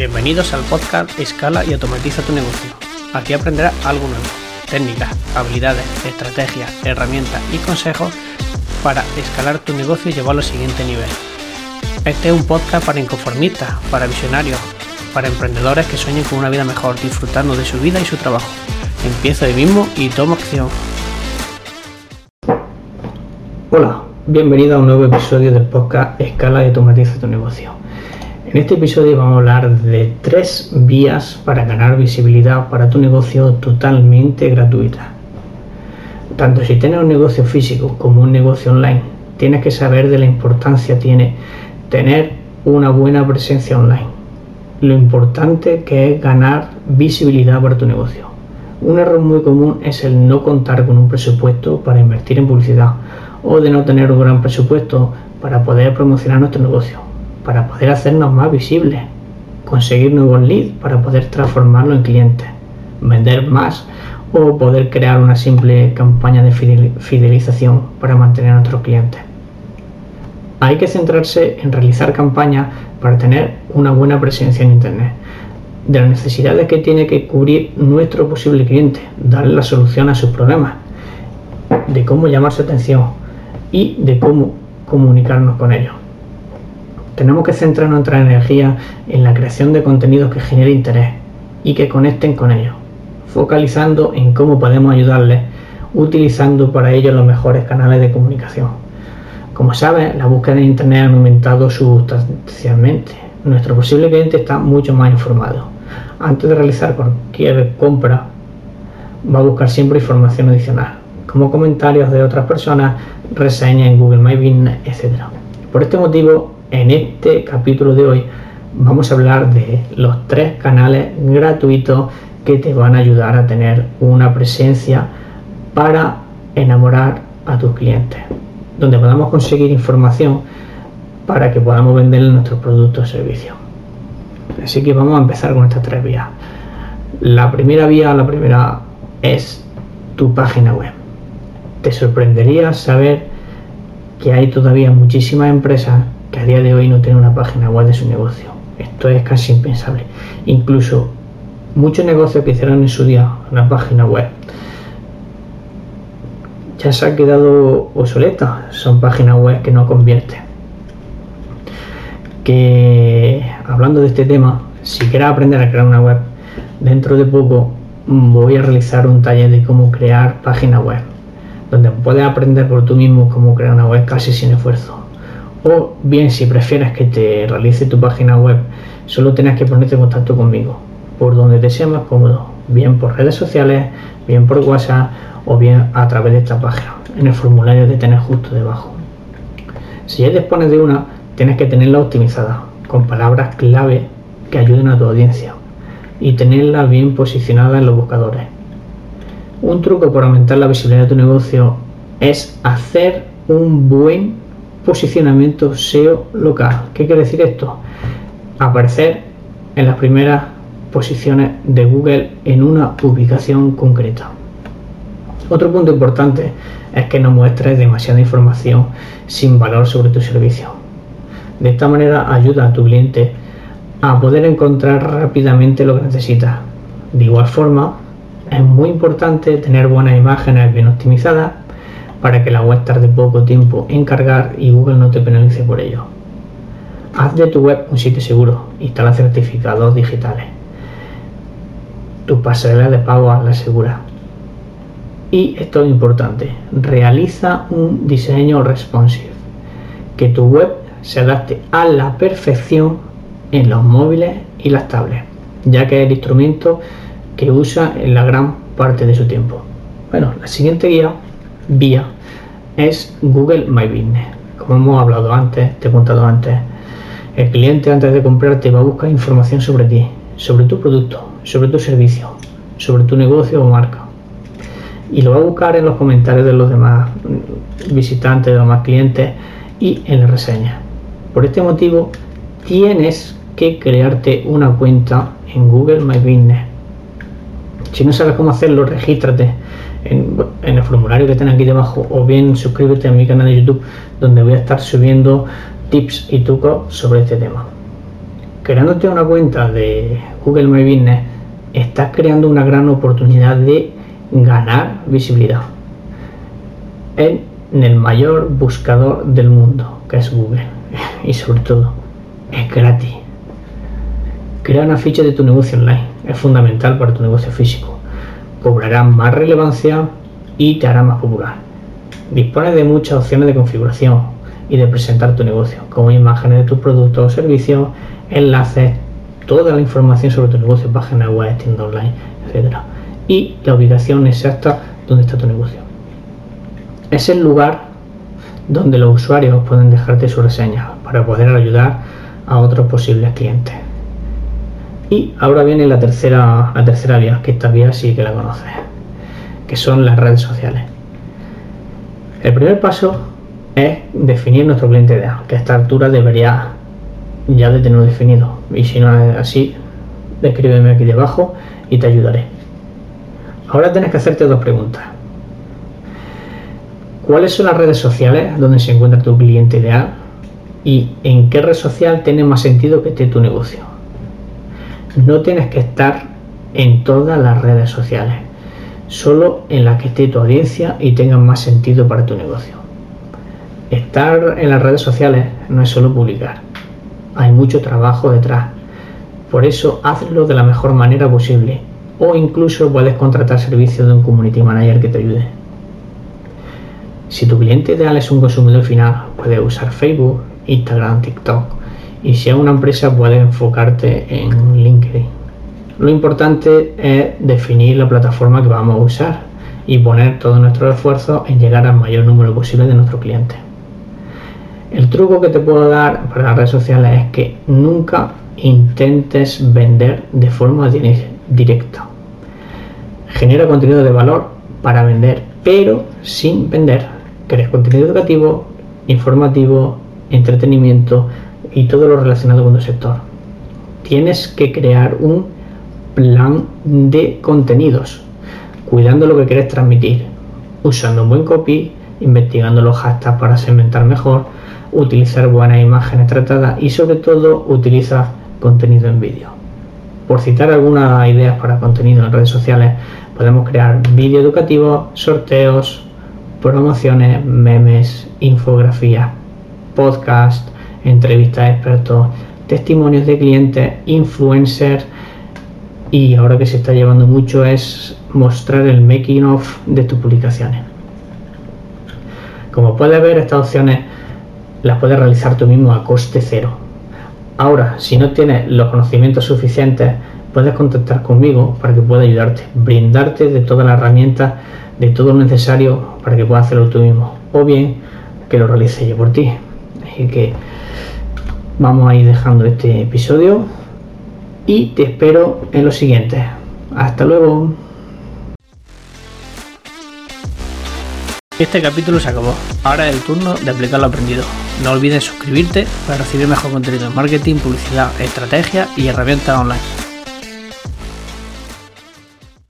Bienvenidos al podcast Escala y automatiza tu negocio. Aquí aprenderás algo nuevo, técnicas, habilidades, estrategias, herramientas y consejos para escalar tu negocio y llevarlo al siguiente nivel. Este es un podcast para inconformistas, para visionarios, para emprendedores que sueñen con una vida mejor, disfrutando de su vida y su trabajo. Empieza hoy mismo y toma acción. Hola, bienvenido a un nuevo episodio del podcast Escala y automatiza tu negocio. En este episodio vamos a hablar de tres vías para ganar visibilidad para tu negocio totalmente gratuita. Tanto si tienes un negocio físico como un negocio online, tienes que saber de la importancia tiene tener una buena presencia online. Lo importante que es ganar visibilidad para tu negocio. Un error muy común es el no contar con un presupuesto para invertir en publicidad o de no tener un gran presupuesto para poder promocionar nuestro negocio para poder hacernos más visibles, conseguir nuevos leads para poder transformarlo en clientes, vender más o poder crear una simple campaña de fidelización para mantener a nuestros clientes. Hay que centrarse en realizar campañas para tener una buena presencia en Internet, de las necesidades que tiene que cubrir nuestro posible cliente, darle la solución a sus problemas, de cómo llamar su atención y de cómo comunicarnos con ellos tenemos que centrar nuestra energía en la creación de contenidos que generen interés y que conecten con ellos, focalizando en cómo podemos ayudarles utilizando para ello los mejores canales de comunicación. Como sabes, la búsqueda en Internet ha aumentado sustancialmente. Nuestro posible cliente está mucho más informado. Antes de realizar cualquier compra, va a buscar siempre información adicional, como comentarios de otras personas, reseñas en Google My Business, etc. Por este motivo, en este capítulo de hoy vamos a hablar de los tres canales gratuitos que te van a ayudar a tener una presencia para enamorar a tus clientes, donde podamos conseguir información para que podamos vender nuestros productos o servicios. Así que vamos a empezar con estas tres vías. La primera vía, la primera es tu página web. Te sorprendería saber que hay todavía muchísimas empresas que a día de hoy no tiene una página web de su negocio. Esto es casi impensable. Incluso muchos negocios que hicieron en su día una página web ya se ha quedado obsoleta. Son páginas web que no convierten. Que hablando de este tema, si quieres aprender a crear una web, dentro de poco voy a realizar un taller de cómo crear página web, donde puedes aprender por tú mismo cómo crear una web casi sin esfuerzo o bien si prefieres que te realice tu página web, solo tienes que ponerte en contacto conmigo por donde te sea más cómodo, bien por redes sociales, bien por WhatsApp o bien a través de esta página, en el formulario que tienes justo debajo. Si ya dispones de una, tienes que tenerla optimizada, con palabras clave que ayuden a tu audiencia y tenerla bien posicionada en los buscadores. Un truco para aumentar la visibilidad de tu negocio es hacer un buen posicionamiento SEO local. ¿Qué quiere decir esto? Aparecer en las primeras posiciones de Google en una ubicación concreta. Otro punto importante es que no muestres demasiada información sin valor sobre tu servicio. De esta manera ayuda a tu cliente a poder encontrar rápidamente lo que necesita. De igual forma, es muy importante tener buenas imágenes bien optimizadas para que la web tarde poco tiempo en cargar y Google no te penalice por ello. Haz de tu web un sitio seguro, instala certificados digitales. Tu pasarela de pago la segura. Y esto es importante, realiza un diseño responsive, que tu web se adapte a la perfección en los móviles y las tablets, ya que es el instrumento que usa en la gran parte de su tiempo. Bueno, la siguiente guía vía es Google My Business. Como hemos hablado antes, te he contado antes, el cliente antes de comprarte va a buscar información sobre ti, sobre tu producto, sobre tu servicio, sobre tu negocio o marca. Y lo va a buscar en los comentarios de los demás visitantes, de los demás clientes y en las reseñas. Por este motivo, tienes que crearte una cuenta en Google My Business. Si no sabes cómo hacerlo, regístrate en, el formulario que tienen aquí debajo o bien suscríbete a mi canal de YouTube donde voy a estar subiendo tips y trucos sobre este tema. creándote una cuenta de Google My Business, estás creando una gran oportunidad de ganar visibilidad en el mayor buscador del mundo, que es Google. Y sobre todo, es gratis. Crea una ficha de tu negocio online. Es fundamental para tu negocio físico. Cobrará más relevancia y te hará más popular. Dispones de muchas opciones de configuración y de presentar tu negocio, como imágenes de tus productos o servicios, enlaces, toda la información sobre tu negocio, página web, tienda online, etc. Y la ubicación exacta donde está tu negocio. Es el lugar donde los usuarios pueden dejarte su reseña para poder ayudar a otros posibles clientes. Y ahora viene la tercera, la tercera vía, que esta vía sí que la conoces, que son las redes sociales. El primer paso es definir nuestro cliente ideal, que a esta altura debería ya de tenerlo definido. Y si no es así, escríbeme aquí debajo y te ayudaré. Ahora tienes que hacerte dos preguntas. ¿Cuáles son las redes sociales donde se encuentra tu cliente ideal? ¿Y en qué red social tiene más sentido que esté tu negocio? No tienes que estar en todas las redes sociales, solo en la que esté tu audiencia y tenga más sentido para tu negocio. Estar en las redes sociales no es solo publicar, hay mucho trabajo detrás. Por eso hazlo de la mejor manera posible o incluso puedes contratar servicios de un community manager que te ayude. Si tu cliente ideal es un consumidor final, puedes usar Facebook, Instagram, TikTok y si es una empresa puedes enfocarte en LinkedIn. Lo importante es definir la plataforma que vamos a usar y poner todo nuestro esfuerzo en llegar al mayor número posible de nuestros clientes. El truco que te puedo dar para las redes sociales es que nunca intentes vender de forma directa. Genera contenido de valor para vender, pero sin vender. Crea contenido educativo, informativo, entretenimiento y todo lo relacionado con el sector. Tienes que crear un plan de contenidos, cuidando lo que quieres transmitir, usando un buen copy, investigando los hashtags para segmentar mejor, utilizar buenas imágenes tratadas y sobre todo utilizar contenido en vídeo. Por citar algunas ideas para contenido en redes sociales, podemos crear vídeo educativos, sorteos, promociones, memes, infografías, podcast, entrevistas a expertos, testimonios de clientes, influencers y ahora que se está llevando mucho es mostrar el making of de tus publicaciones. Como puedes ver, estas opciones las puedes realizar tú mismo a coste cero. Ahora, si no tienes los conocimientos suficientes, puedes contactar conmigo para que pueda ayudarte, brindarte de todas las herramientas, de todo lo necesario para que puedas hacerlo tú mismo, o bien que lo realice yo por ti. Así que vamos a ir dejando este episodio y te espero en los siguientes. Hasta luego. Este capítulo se acabó. Ahora es el turno de aplicar lo aprendido. No olvides suscribirte para recibir mejor contenido en marketing, publicidad, estrategia y herramientas online.